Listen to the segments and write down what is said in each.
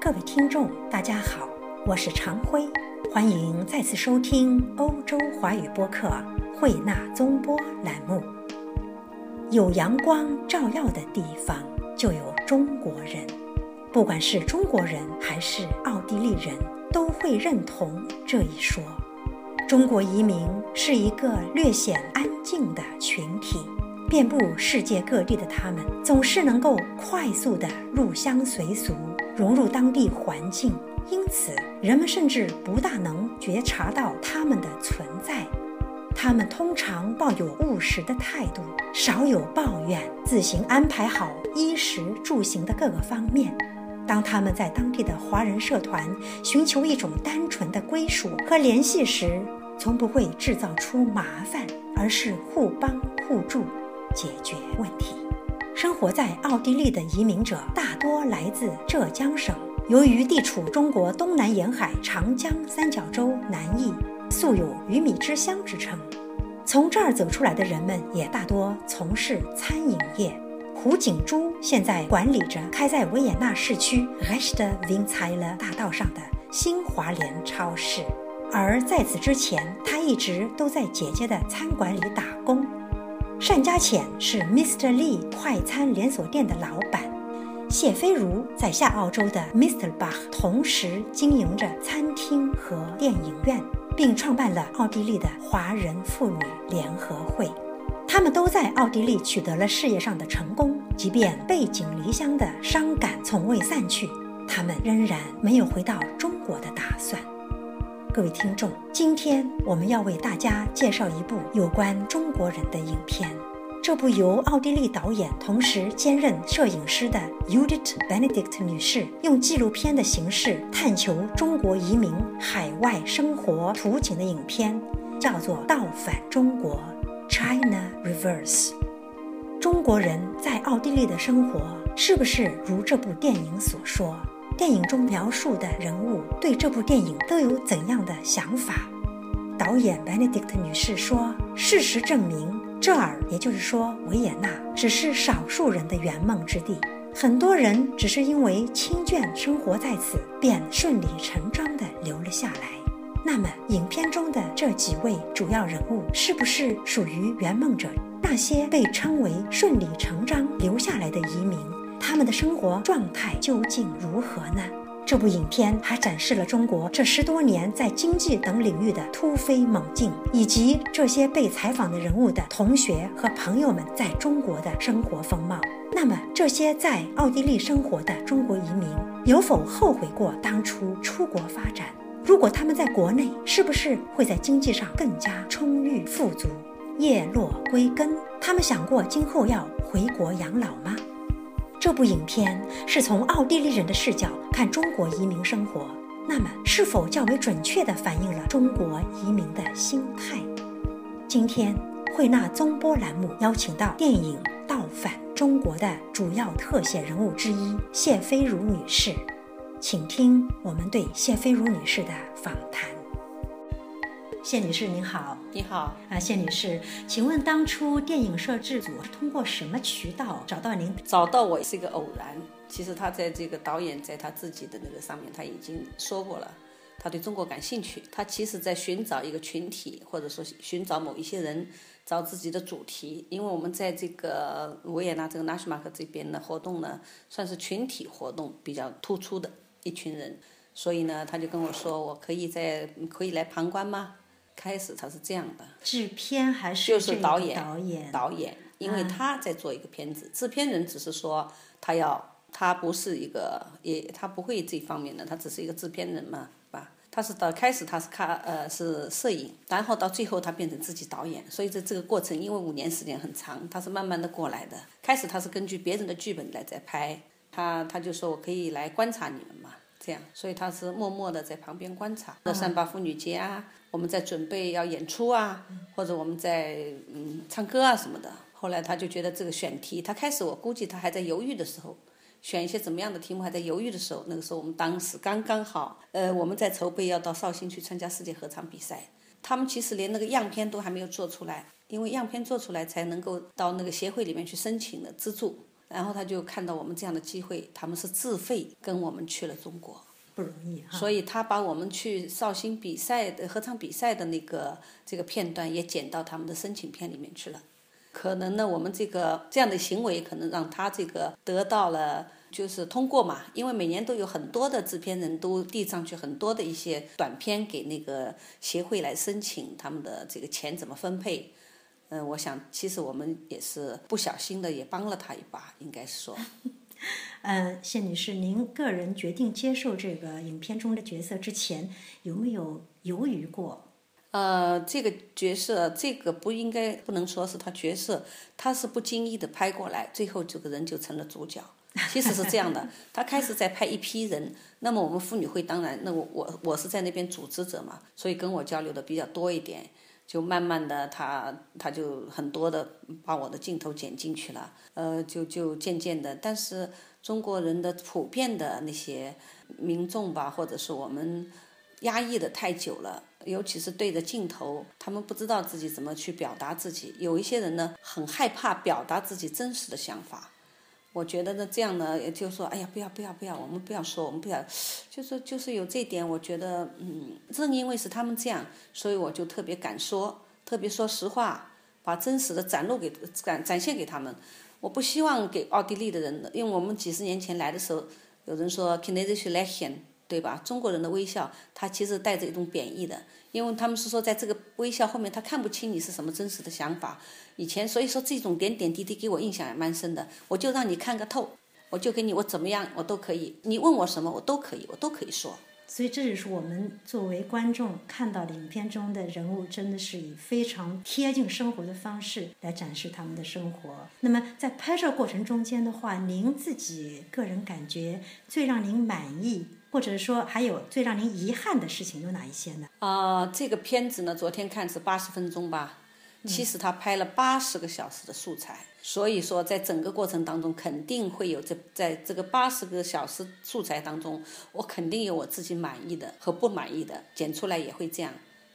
各位听众，大家好，我是常辉，欢迎再次收听欧洲华语播客慧纳综播栏目。有阳光照耀的地方，就有中国人。不管是中国人还是奥地利人，都会认同这一说。中国移民是一个略显安静的群体，遍布世界各地的他们，总是能够快速地入乡随俗。融入当地环境，因此人们甚至不大能觉察到他们的存在。他们通常抱有务实的态度，少有抱怨，自行安排好衣食住行的各个方面。当他们在当地的华人社团寻求一种单纯的归属和联系时，从不会制造出麻烦，而是互帮互助，解决问题。生活在奥地利的移民者大多来自浙江省，由于地处中国东南沿海长江三角洲南翼，素有“鱼米之乡”之称。从这儿走出来的人们也大多从事餐饮业。胡景珠现在管理着开在维也纳市区 r e s t w i n z e l 大道上的新华联超市，而在此之前，他一直都在姐姐的餐馆里打工。单家浅是 Mr. Lee 快餐连锁店的老板，谢飞如在下澳洲的 Mr. Bach 同时经营着餐厅和电影院，并创办了奥地利的华人妇女联合会。他们都在奥地利取得了事业上的成功，即便背井离乡的伤感从未散去，他们仍然没有回到中国的打算。各位听众，今天我们要为大家介绍一部有关中国人的影片。这部由奥地利导演同时兼任摄影师的 Judith Benedict 女士用纪录片的形式探求中国移民海外生活图景的影片，叫做《倒反中国》（China Reverse）。中国人在奥地利的生活是不是如这部电影所说？电影中描述的人物对这部电影都有怎样的想法？导演 Benedict 女士说：“事实证明，这儿，也就是说维也纳，只是少数人的圆梦之地。很多人只是因为亲眷生活在此，便顺理成章地留了下来。那么，影片中的这几位主要人物是不是属于圆梦者？那些被称为顺理成章留下来的移民？”他们的生活状态究竟如何呢？这部影片还展示了中国这十多年在经济等领域的突飞猛进，以及这些被采访的人物的同学和朋友们在中国的生活风貌。那么，这些在奥地利生活的中国移民有否后悔过当初出国发展？如果他们在国内，是不是会在经济上更加充裕富足？叶落归根，他们想过今后要回国养老吗？这部影片是从奥地利人的视角看中国移民生活，那么是否较为准确地反映了中国移民的心态？今天慧纳综播栏目邀请到电影《倒反中国》的主要特写人物之一谢飞如女士，请听我们对谢飞如女士的访谈。谢女士您好，你好啊，谢女士，请问当初电影摄制组是通过什么渠道找到您？找到我是一个偶然。其实他在这个导演在他自己的那个上面他已经说过了，他对中国感兴趣。他其实在寻找一个群体，或者说寻找某一些人，找自己的主题。因为我们在这个维也纳这个纳什马克这边的活动呢，算是群体活动比较突出的一群人，所以呢，他就跟我说，我可以在可以来旁观吗？开始他是这样的，制片还是就是导演导演导演，因为他在做一个片子，制片人只是说他要，他不是一个也他不会这方面的，他只是一个制片人嘛，吧？他是到开始他是看呃是摄影，然后到最后他变成自己导演，所以在这个过程，因为五年时间很长，他是慢慢的过来的。开始他是根据别人的剧本来在拍，他他就说我可以来观察你们嘛，这样，所以他是默默的在旁边观察。那三八妇女节啊。我们在准备要演出啊，或者我们在嗯唱歌啊什么的。后来他就觉得这个选题，他开始我估计他还在犹豫的时候，选一些怎么样的题目还在犹豫的时候。那个时候我们当时刚刚好，呃，我们在筹备要到绍兴去参加世界合唱比赛。他们其实连那个样片都还没有做出来，因为样片做出来才能够到那个协会里面去申请的资助。然后他就看到我们这样的机会，他们是自费跟我们去了中国。不容易哈。所以他把我们去绍兴比赛的合唱比赛的那个这个片段也剪到他们的申请片里面去了。可能呢，我们这个这样的行为可能让他这个得到了就是通过嘛，因为每年都有很多的制片人都递上去很多的一些短片给那个协会来申请他们的这个钱怎么分配。嗯，我想其实我们也是不小心的也帮了他一把，应该是说。呃，谢女士，您个人决定接受这个影片中的角色之前，有没有犹豫过？呃，这个角色，这个不应该不能说是他角色，他是不经意的拍过来，最后这个人就成了主角。其实是这样的，他开始在拍一批人，那么我们妇女会当然，那我我我是在那边组织者嘛，所以跟我交流的比较多一点。就慢慢的，他他就很多的把我的镜头剪进去了，呃，就就渐渐的，但是中国人的普遍的那些民众吧，或者是我们压抑的太久了，尤其是对着镜头，他们不知道自己怎么去表达自己，有一些人呢，很害怕表达自己真实的想法。我觉得呢，这样呢，也就是说，哎呀，不要不要不要，我们不要说，我们不要，就是就是有这点，我觉得，嗯，正因为是他们这样，所以我就特别敢说，特别说实话，把真实的展露给展展现给他们。我不希望给奥地利的人，因为我们几十年前来的时候，有人说 “Kinesische Lächeln”，对吧？中国人的微笑，它其实带着一种贬义的，因为他们是说，在这个微笑后面，他看不清你是什么真实的想法。以前，所以说这种点点滴滴给我印象也蛮深的。我就让你看个透，我就给你，我怎么样我都可以。你问我什么，我都可以，我都可以说。所以这就是我们作为观众看到影片中的人物，真的是以非常贴近生活的方式来展示他们的生活。那么在拍摄过程中间的话，您自己个人感觉最让您满意，或者说还有最让您遗憾的事情有哪一些呢？啊，这个片子呢，昨天看是八十分钟吧。其实他拍了八十个小时的素材，所以说在整个过程当中肯定会有这在这个八十个小时素材当中，我肯定有我自己满意的和不满意的，剪出来也会这样。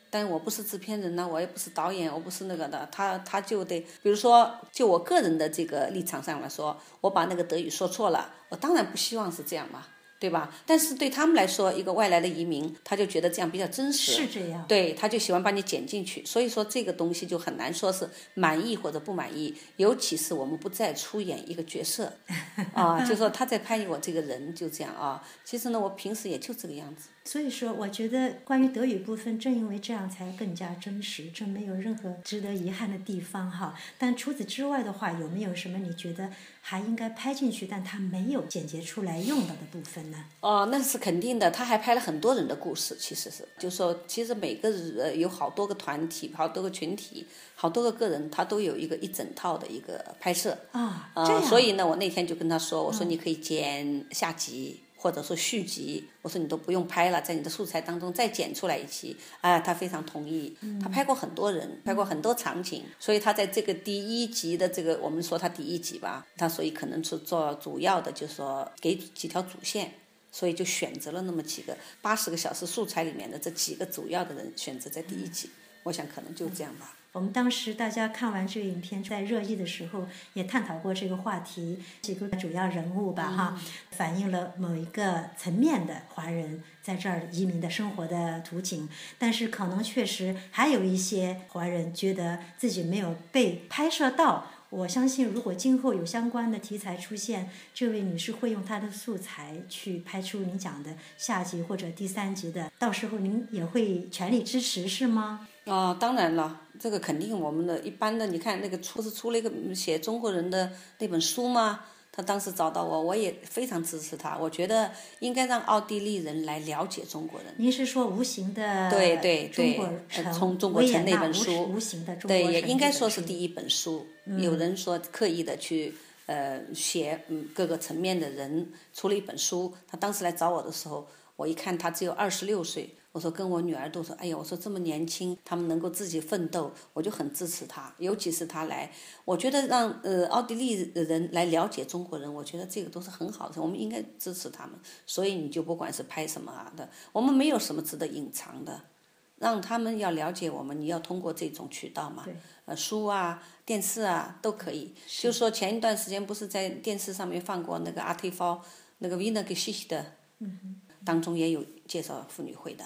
但我不是制片人呢，我也不是导演，我不是那个的，他他就得，比如说就我个人的这个立场上来说，我把那个德语说错了，我当然不希望是这样嘛。对吧？但是对他们来说，一个外来的移民，他就觉得这样比较真实。是这样。对，他就喜欢把你剪进去。所以说这个东西就很难说是满意或者不满意。尤其是我们不再出演一个角色，啊，就说他在拍我这个人就这样啊。其实呢，我平时也就这个样子。所以说，我觉得关于德语部分，正因为这样才更加真实，这没有任何值得遗憾的地方哈。但除此之外的话，有没有什么你觉得还应该拍进去，但他没有剪辑出来用到的部分呢？哦，那是肯定的。他还拍了很多人的故事，其实是，就说其实每个人有好多个团体，好多个群体，好多个个人，他都有一个一整套的一个拍摄啊。啊，所以呢，我那天就跟他说，我说你可以剪下集。或者说续集，我说你都不用拍了，在你的素材当中再剪出来一期，啊，他非常同意。他拍过很多人，拍过很多场景，所以他在这个第一集的这个，我们说他第一集吧，他所以可能是做主要的，就是说给几条主线，所以就选择了那么几个八十个小时素材里面的这几个主要的人选择在第一集，我想可能就这样吧。我们当时大家看完这个影片，在热议的时候也探讨过这个话题，几个主要人物吧，哈，反映了某一个层面的华人在这儿移民的生活的图景。但是可能确实还有一些华人觉得自己没有被拍摄到。我相信，如果今后有相关的题材出现，这位女士会用她的素材去拍出您讲的下集或者第三集的，到时候您也会全力支持，是吗？啊，当然了，这个肯定我们的一般的，你看那个出是出了一个写中国人的那本书吗？他当时找到我，我也非常支持他。我觉得应该让奥地利人来了解中国人。您是说无形的对对对，从中国城那本书，无形的中国对，也应该说是第一本书。有人说刻意的去呃写嗯各个层面的人出了一本书。他当时来找我的时候，我一看他只有二十六岁。我说跟我女儿都说，哎呀，我说这么年轻，他们能够自己奋斗，我就很支持他。尤其是他来，我觉得让呃奥地利人来了解中国人，我觉得这个都是很好的，我们应该支持他们。所以你就不管是拍什么啊的，我们没有什么值得隐藏的。让他们要了解我们，你要通过这种渠道嘛，呃，书啊、电视啊都可以。就是说前一段时间不是在电视上面放过那个阿提夫那个 Vina g e s h i 的，当中也有介绍妇女会的。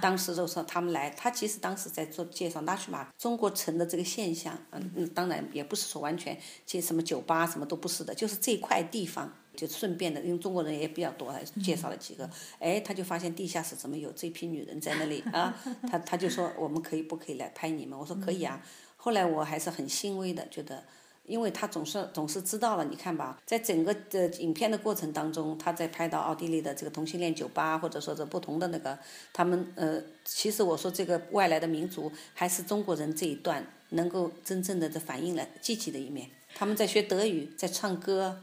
当时就说他们来，他其实当时在做介绍拉曲马中国城的这个现象，嗯嗯，当然也不是说完全介什么酒吧什么都不是的，就是这块地方就顺便的，因为中国人也比较多，还介绍了几个，哎，他就发现地下室怎么有这批女人在那里啊？他他就说我们可以不可以来拍你们？我说可以啊。后来我还是很欣慰的，觉得。因为他总是总是知道了，你看吧，在整个的影片的过程当中，他在拍到奥地利的这个同性恋酒吧，或者说是不同的那个，他们呃，其实我说这个外来的民族还是中国人这一段能够真正的在反映了积极的一面。他们在学德语，在唱歌，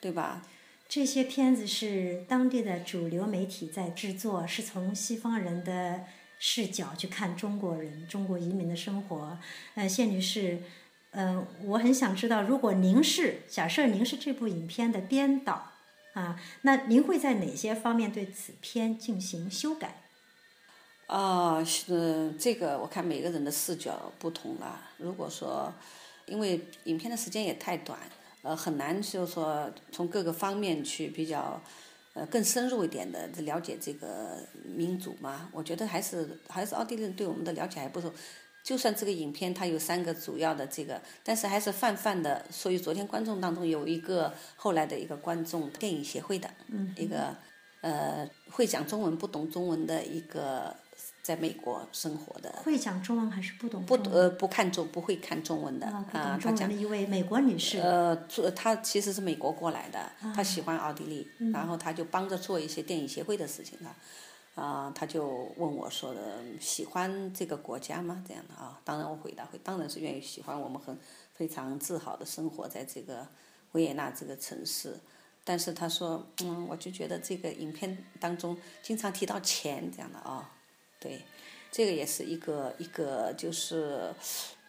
对吧？这些片子是当地的主流媒体在制作，是从西方人的视角去看中国人、中国移民的生活。呃，谢女士。嗯，我很想知道，如果您是假设您是这部影片的编导啊，那您会在哪些方面对此片进行修改？啊，是这个，我看每个人的视角不同了。如果说，因为影片的时间也太短，呃，很难就是说从各个方面去比较，呃，更深入一点的了解这个民族嘛。我觉得还是还是奥地利人对我们的了解还不够。就算这个影片它有三个主要的这个，但是还是泛泛的。所以昨天观众当中有一个后来的一个观众，电影协会的一个呃会讲中文不懂中文的一个在美国生活的。会讲中文还是不懂？不呃不看中不会看中文的啊，他讲的一位美国女士。呃，做她其实是美国过来的，她喜欢奥地利，然后她就帮着做一些电影协会的事情了。啊，他就问我说的喜欢这个国家吗？这样的啊，当然我回答会，当然是愿意喜欢。我们很非常自豪的生活在这个维也纳这个城市。但是他说，嗯，我就觉得这个影片当中经常提到钱这样的啊，对，这个也是一个一个就是。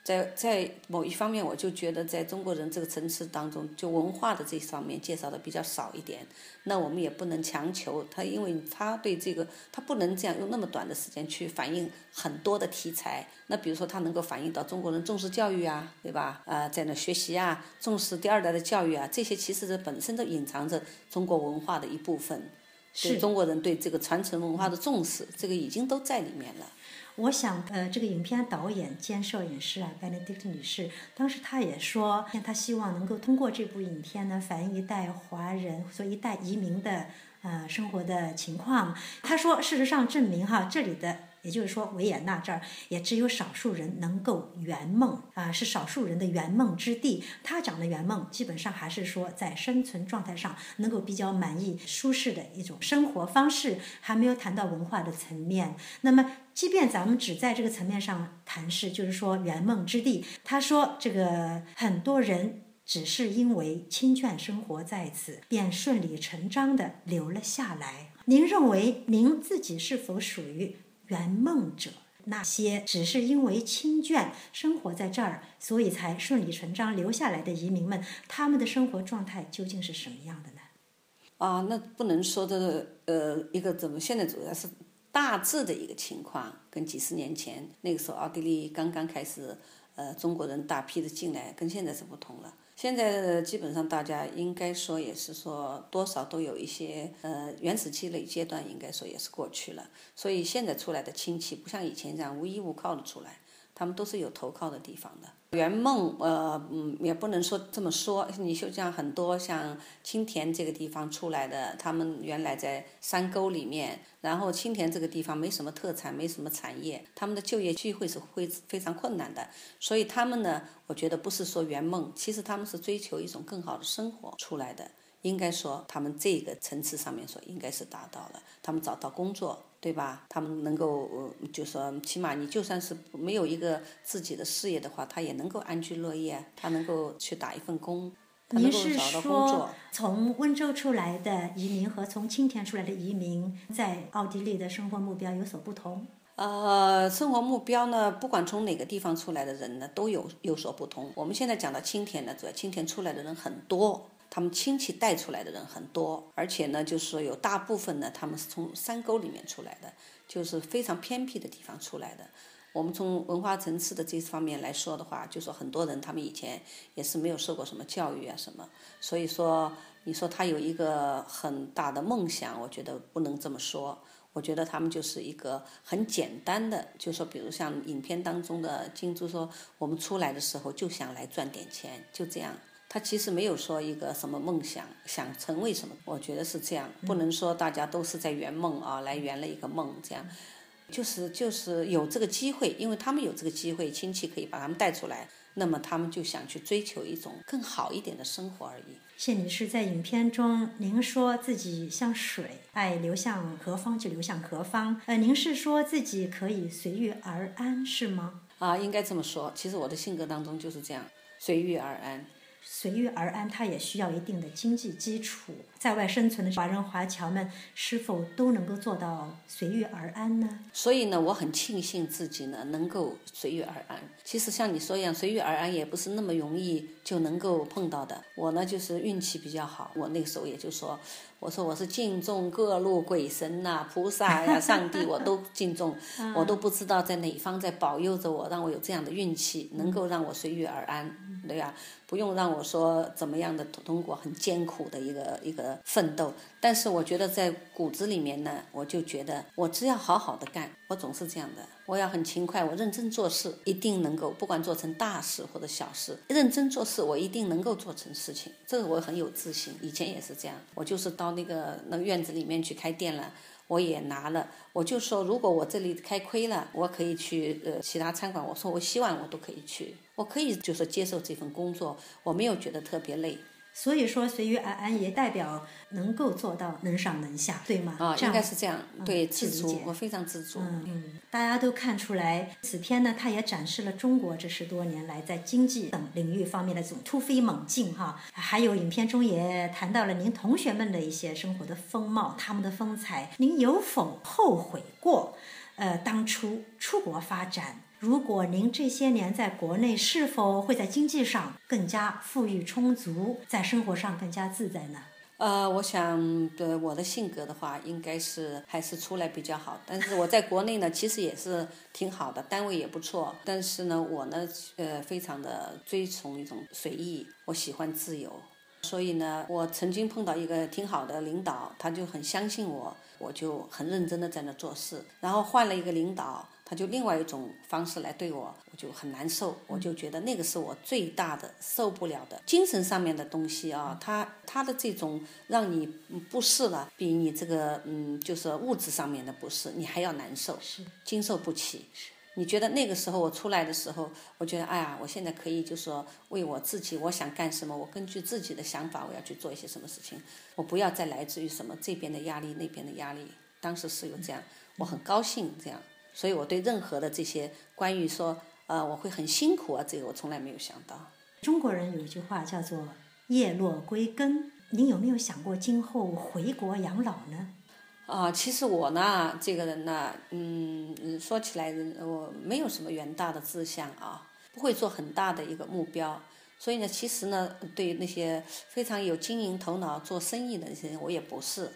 在在某一方面，我就觉得在中国人这个层次当中，就文化的这方面介绍的比较少一点。那我们也不能强求他，因为他对这个他不能这样用那么短的时间去反映很多的题材。那比如说他能够反映到中国人重视教育啊，对吧？啊，在那学习啊，重视第二代的教育啊，这些其实是本身都隐藏着中国文化的一部分，是中国人对这个传承文化的重视，这个已经都在里面了。我想，呃，这个影片导演兼摄影师啊，Benedict 女士，当时她也说，她希望能够通过这部影片呢，反映一代华人，或一代移民的呃生活的情况。她说，事实上证明哈，这里的。也就是说，维也纳这儿也只有少数人能够圆梦啊，是少数人的圆梦之地。他讲的圆梦，基本上还是说在生存状态上能够比较满意、舒适的一种生活方式，还没有谈到文化的层面。那么，即便咱们只在这个层面上谈是，就是说圆梦之地，他说这个很多人只是因为亲眷生活在此，便顺理成章地留了下来。您认为您自己是否属于？圆梦者，那些只是因为亲眷生活在这儿，所以才顺理成章留下来的移民们，他们的生活状态究竟是什么样的呢？啊，那不能说的，呃，一个怎么现在主要是大致的一个情况，跟几十年前那个时候奥地利刚刚开始，呃，中国人大批的进来，跟现在是不同了。现在基本上大家应该说也是说多少都有一些呃原始积累阶段，应该说也是过去了。所以现在出来的亲戚不像以前这样无依无靠的出来，他们都是有投靠的地方的。圆梦，呃，嗯，也不能说这么说。你就像很多像青田这个地方出来的，他们原来在山沟里面，然后青田这个地方没什么特产，没什么产业，他们的就业机会是会非常困难的。所以他们呢，我觉得不是说圆梦，其实他们是追求一种更好的生活出来的。应该说，他们这个层次上面说，应该是达到了。他们找到工作，对吧？他们能够，就说起码你就算是没有一个自己的事业的话，他也能够安居乐业，他能够去打一份工，他能够找到工作。从温州出来的移民和从青田出来的移民，在奥地利的生活目标有所不同？呃，生活目标呢，不管从哪个地方出来的人呢，都有有所不同。我们现在讲到青田呢，主要青田出来的人很多。他们亲戚带出来的人很多，而且呢，就是说有大部分呢，他们是从山沟里面出来的，就是非常偏僻的地方出来的。我们从文化层次的这方面来说的话，就说很多人他们以前也是没有受过什么教育啊什么，所以说你说他有一个很大的梦想，我觉得不能这么说。我觉得他们就是一个很简单的，就说比如像影片当中的金珠说，我们出来的时候就想来赚点钱，就这样。他其实没有说一个什么梦想，想成为什么。我觉得是这样，不能说大家都是在圆梦啊，来圆了一个梦这样。就是就是有这个机会，因为他们有这个机会，亲戚可以把他们带出来，那么他们就想去追求一种更好一点的生活而已。谢女士在影片中，您说自己像水，爱流向何方就流向何方。呃，您是说自己可以随遇而安，是吗？啊，应该这么说。其实我的性格当中就是这样，随遇而安。随遇而安，它也需要一定的经济基础。在外生存的华人华侨们，是否都能够做到随遇而安呢？所以呢，我很庆幸自己呢能够随遇而安。其实像你说一样，随遇而安也不是那么容易就能够碰到的。我呢就是运气比较好，我那个时候也就说，我说我是敬重各路鬼神呐、菩萨呀、上帝，我都敬重，我都不知道在哪方在保佑着我，让我有这样的运气，能够让我随遇而安，对呀，不用让我说怎么样的通过很艰苦的一个一个。奋斗，但是我觉得在骨子里面呢，我就觉得我只要好好的干，我总是这样的，我要很勤快，我认真做事，一定能够，不管做成大事或者小事，认真做事，我一定能够做成事情，这个我很有自信。以前也是这样，我就是到那个那院子里面去开店了，我也拿了，我就说如果我这里开亏了，我可以去呃其他餐馆，我说我希望我都可以去，我可以就是接受这份工作，我没有觉得特别累。所以说，随遇而安也代表能够做到能上能下，对吗？啊，应该是这样。对，自足，我非常知足。嗯嗯，大家都看出来，此片呢，它也展示了中国这十多年来在经济等领域方面的这种突飞猛进哈。还有影片中也谈到了您同学们的一些生活的风貌，他们的风采。您有否后悔过？呃，当初出国发展？如果您这些年在国内，是否会在经济上更加富裕充足，在生活上更加自在呢？呃，我想的我的性格的话，应该是还是出来比较好。但是我在国内呢，其实也是挺好的，单位也不错。但是呢，我呢，呃，非常的追崇一种随意，我喜欢自由。所以呢，我曾经碰到一个挺好的领导，他就很相信我，我就很认真的在那做事。然后换了一个领导。他就另外一种方式来对我，我就很难受，我就觉得那个是我最大的受不了的精神上面的东西啊，他他的这种让你不适了，比你这个嗯就是物质上面的不适你还要难受，是经受不起。你觉得那个时候我出来的时候，我觉得哎呀，我现在可以就说为我自己，我想干什么，我根据自己的想法，我要去做一些什么事情，我不要再来自于什么这边的压力那边的压力。当时是有这样，我很高兴这样。所以我对任何的这些关于说，呃，我会很辛苦啊，这个我从来没有想到。中国人有一句话叫做“叶落归根”，您有没有想过今后回国养老呢？啊，其实我呢，这个人呢，嗯，说起来，我没有什么远大的志向啊，不会做很大的一个目标。所以呢，其实呢，对于那些非常有经营头脑、做生意的那些人，我也不是。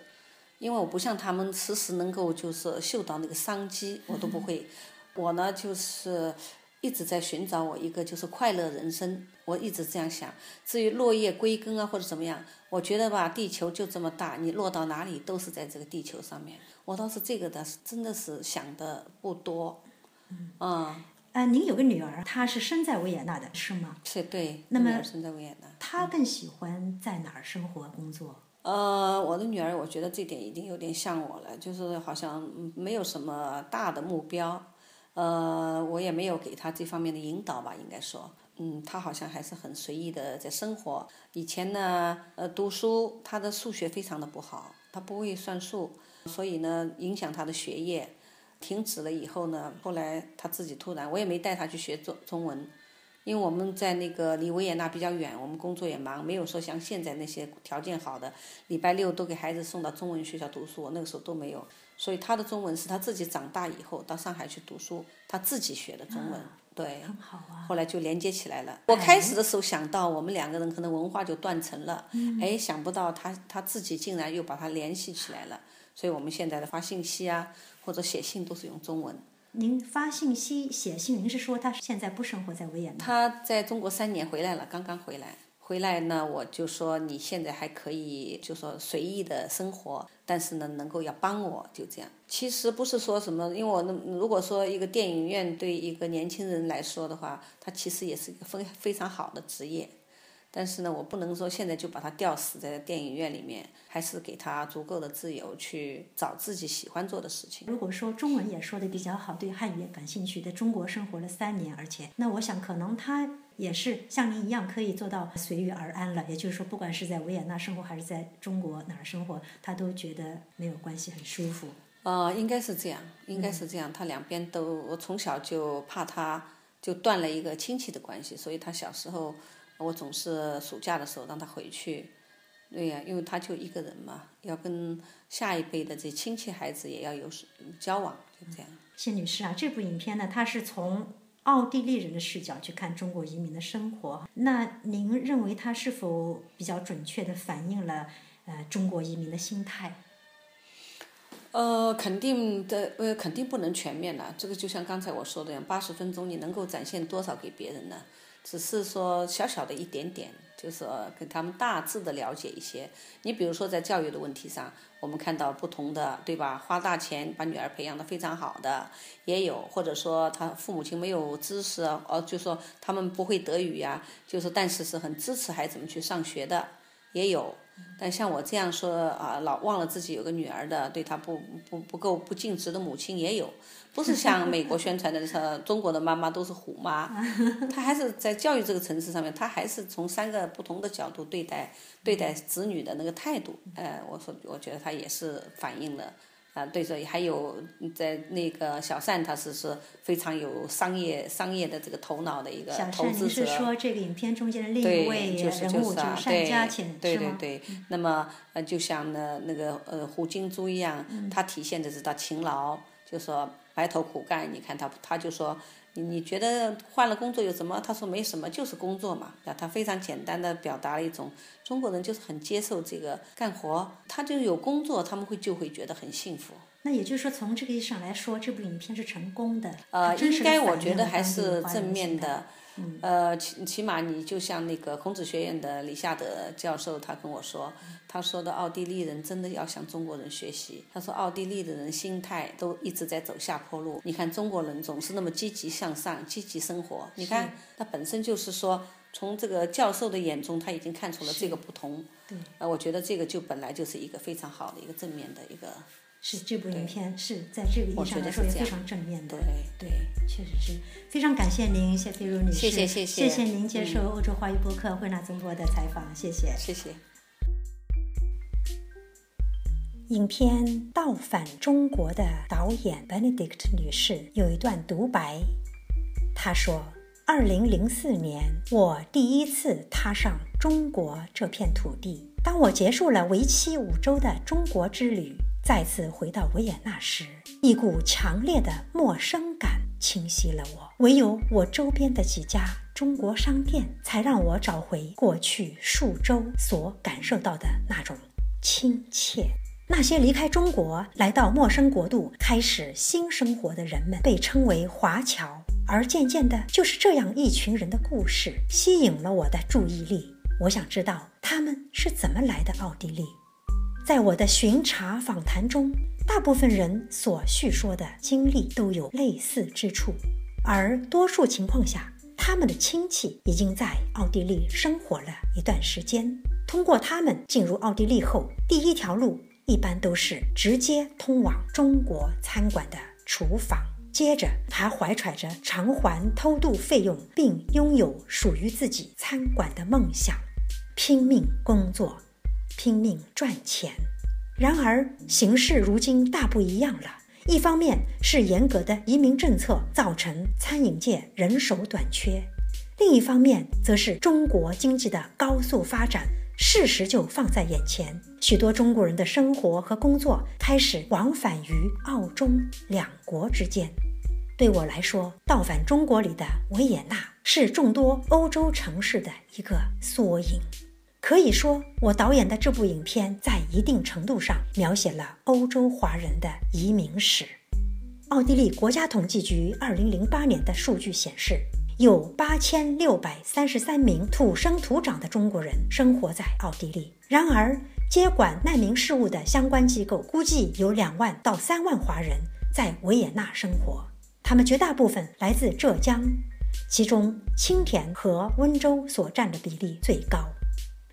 因为我不像他们时时能够就是嗅到那个商机，我都不会。我呢就是一直在寻找我一个就是快乐人生，我一直这样想。至于落叶归根啊或者怎么样，我觉得吧，地球就这么大，你落到哪里都是在这个地球上面。我倒是这个的，真的是想的不多。嗯。啊。啊，您有个女儿，她是生在维也纳的，是吗？是，对。那么生在维也纳。她更喜欢在哪儿生活工作？呃，我的女儿，我觉得这点已经有点像我了，就是好像没有什么大的目标，呃，我也没有给她这方面的引导吧，应该说，嗯，她好像还是很随意的在生活。以前呢，呃，读书，她的数学非常的不好，她不会算数，所以呢，影响她的学业，停止了以后呢，后来她自己突然，我也没带她去学中中文。因为我们在那个离维也纳比较远，我们工作也忙，没有说像现在那些条件好的，礼拜六都给孩子送到中文学校读书，那个时候都没有。所以他的中文是他自己长大以后到上海去读书，他自己学的中文。对，很好啊。后来就连接起来了。我开始的时候想到我们两个人可能文化就断层了，哎，想不到他他自己竟然又把它联系起来了。所以我们现在的发信息啊，或者写信都是用中文。您发信息、写信，您是说他现在不生活在维也纳？他在中国三年回来了，刚刚回来。回来呢，我就说你现在还可以，就说随意的生活，但是呢，能够要帮我，就这样。其实不是说什么，因为我那如果说一个电影院对一个年轻人来说的话，它其实也是一个非非常好的职业。但是呢，我不能说现在就把他吊死在电影院里面，还是给他足够的自由去找自己喜欢做的事情。如果说中文也说的比较好，对汉语也感兴趣，在中国生活了三年，而且那我想可能他也是像您一样可以做到随遇而安了。也就是说，不管是在维也纳生活还是在中国哪儿生活，他都觉得没有关系，很舒服。呃，应该是这样，应该是这样。他两边都，我从小就怕他就断了一个亲戚的关系，所以他小时候。我总是暑假的时候让他回去，对呀，因为他就一个人嘛，要跟下一辈的这亲戚孩子也要有交往，就这样。谢女士啊，这部影片呢，它是从奥地利人的视角去看中国移民的生活。那您认为它是否比较准确的反映了呃中国移民的心态？呃，肯定的，呃，肯定不能全面了。这个就像刚才我说的样，八十分钟你能够展现多少给别人呢？只是说小小的一点点，就是跟他们大致的了解一些。你比如说在教育的问题上，我们看到不同的，对吧？花大钱把女儿培养的非常好的，也有；或者说他父母亲没有知识，哦，就说他们不会德语呀，就是但是是很支持孩子们去上学的，也有。但像我这样说啊，老忘了自己有个女儿的，对她不不不够不尽职的母亲也有。不是像美国宣传的说中国的妈妈都是虎妈，她还是在教育这个层次上面，她还是从三个不同的角度对待对待子女的那个态度。呃，我说我觉得她也是反映了啊，对着还有在那个小善，他是是非常有商业商业的这个头脑的一个投资者。小善，是说这个影片中间的另一位人物就是单家钱对对对，那么呃，就像那那个呃胡金珠一样，他体现的是他勤劳，就说。埋头苦干，你看他，他就说，你你觉得换了工作有什么？他说没什么，就是工作嘛。那他非常简单的表达了一种中国人就是很接受这个干活，他就有工作，他们会就会觉得很幸福。那也就是说，从这个意义上来说，这部影片是成功的。呃，应该我觉得还是正面的。呃，起起码你就像那个孔子学院的李夏德教授，他跟我说，他说的奥地利人真的要向中国人学习。他说奥地利的人心态都一直在走下坡路，你看中国人总是那么积极向上、积极生活。你看，他本身就是说，从这个教授的眼中，他已经看出了这个不同。对。呃，我觉得这个就本来就是一个非常好的一个正面的一个。是这部影片是在这个意义上来说也非常正面的，对，确实是非常感谢您，谢菲如女士，谢谢谢谢，谢谢您接受欧洲华语播客惠纳中国的采访，谢谢，谢谢。影片《倒反中国》的导演 Benedict 女士有一段独白，她说：“二零零四年，我第一次踏上中国这片土地，当我结束了为期五周的中国之旅。”再次回到维也纳时，一股强烈的陌生感侵袭了我。唯有我周边的几家中国商店，才让我找回过去数周所感受到的那种亲切。那些离开中国来到陌生国度开始新生活的人们，被称为华侨。而渐渐的，就是这样一群人的故事吸引了我的注意力。我想知道他们是怎么来的奥地利。在我的巡查访谈中，大部分人所叙说的经历都有类似之处，而多数情况下，他们的亲戚已经在奥地利生活了一段时间。通过他们进入奥地利后，第一条路一般都是直接通往中国餐馆的厨房，接着还怀揣着偿还偷渡费用并拥有属于自己餐馆的梦想，拼命工作。拼命赚钱，然而形势如今大不一样了。一方面是严格的移民政策造成餐饮界人手短缺，另一方面，则是中国经济的高速发展，事实就放在眼前。许多中国人的生活和工作开始往返于澳中两国之间。对我来说，《倒返中国》里的维也纳是众多欧洲城市的一个缩影。可以说，我导演的这部影片在一定程度上描写了欧洲华人的移民史。奥地利国家统计局2008年的数据显示。有八千六百三十三名土生土长的中国人生活在奥地利。然而，接管难民事务的相关机构估计有两万到三万华人在维也纳生活，他们绝大部分来自浙江，其中青田和温州所占的比例最高。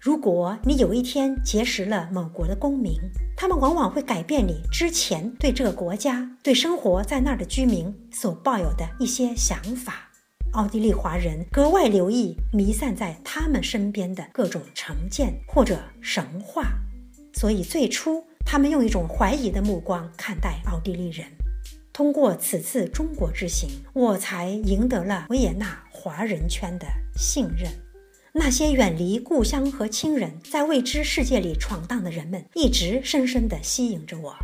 如果你有一天结识了某国的公民，他们往往会改变你之前对这个国家、对生活在那儿的居民所抱有的一些想法。奥地利华人格外留意弥散在他们身边的各种成见或者神话，所以最初他们用一种怀疑的目光看待奥地利人。通过此次中国之行，我才赢得了维也纳华人圈的信任。那些远离故乡和亲人，在未知世界里闯荡的人们，一直深深地吸引着我。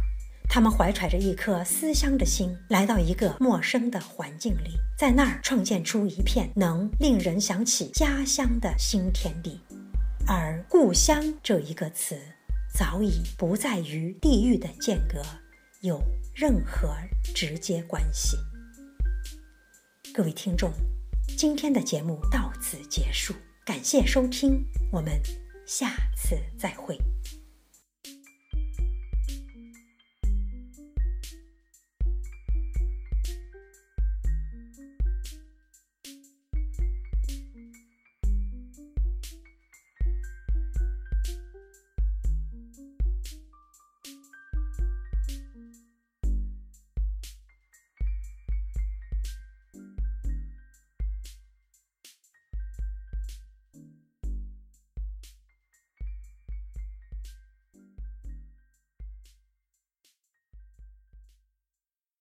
他们怀揣着一颗思乡的心，来到一个陌生的环境里，在那儿创建出一片能令人想起家乡的新天地。而“故乡”这一个词，早已不再与地域的间隔有任何直接关系。各位听众，今天的节目到此结束，感谢收听，我们下次再会。